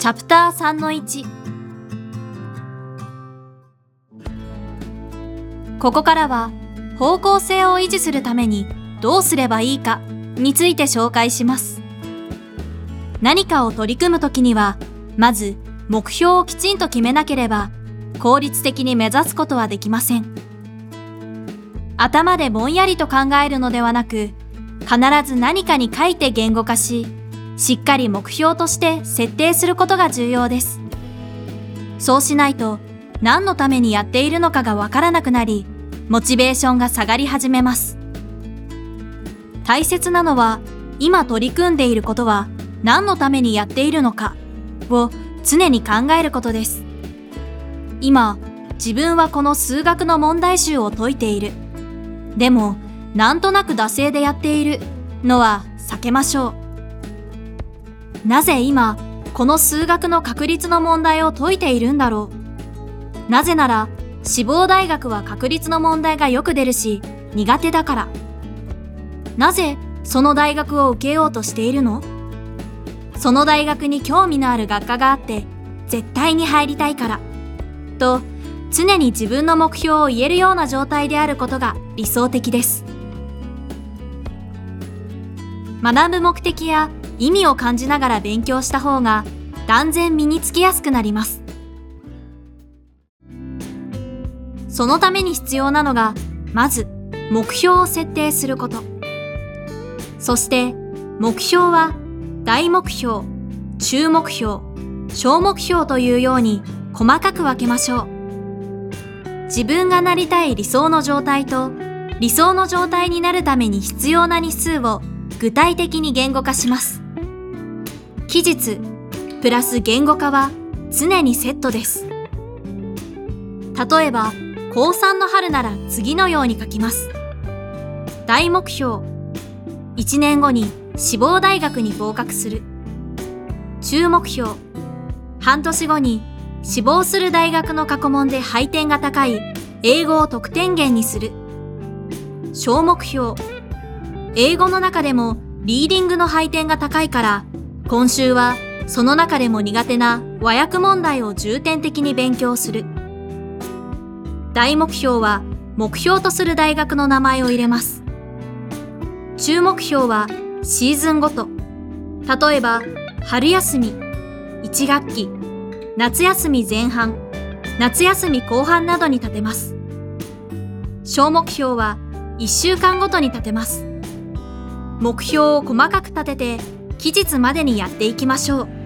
チャプター3の1ここからは方向性を維持するためにどうすればいいかについて紹介します。何かを取り組むときにはまず目標をきちんと決めなければ効率的に目指すことはできません。頭でぼんやりと考えるのではなく必ず何かに書いて言語化ししっかり目標として設定することが重要です。そうしないと何のためにやっているのかがわからなくなりモチベーションが下がり始めます。大切なのは今取り組んでいることは何のためにやっているのかを常に考えることです。今自分はこの数学の問題集を解いている。でもなんとなく惰性でやっているのは避けましょう。なぜ今この数学の確率の問題を解いているんだろう？なぜなら志望大学は確率の問題がよく出るし苦手だから。なぜその大学を受けようとしているの？その大学に興味のある学科があって絶対に入りたいから。と常に自分の目標を言えるような状態であることが理想的です。学ぶ目的や意味を感じながら勉強した方が断然身につきやすくなります。そのために必要なのがまず目標を設定すること。そして目標は大目標中目標小目標というように細かく分けましょう。自分がなりたい理想の状態と理想の状態になるために必要な日数を具体的に言語化します。期日プラス言語化は常にセットです。例えば高3の春なら次のように書きます。大目標1年後に志望大学に合格する。中目標半年後に志望する大学の過去問で配点が高い英語を得点源にする。小目標英語の中でもリーディングの配点が高いから今週はその中でも苦手な和訳問題を重点的に勉強する。大目標は目標とする大学の名前を入れます。中目標はシーズンごと。例えば春休み1学期夏休み前半夏休み後半などに立てます。小目標は1週間ごとに立てます。目標を細かく立てて期日までにやっていきましょう。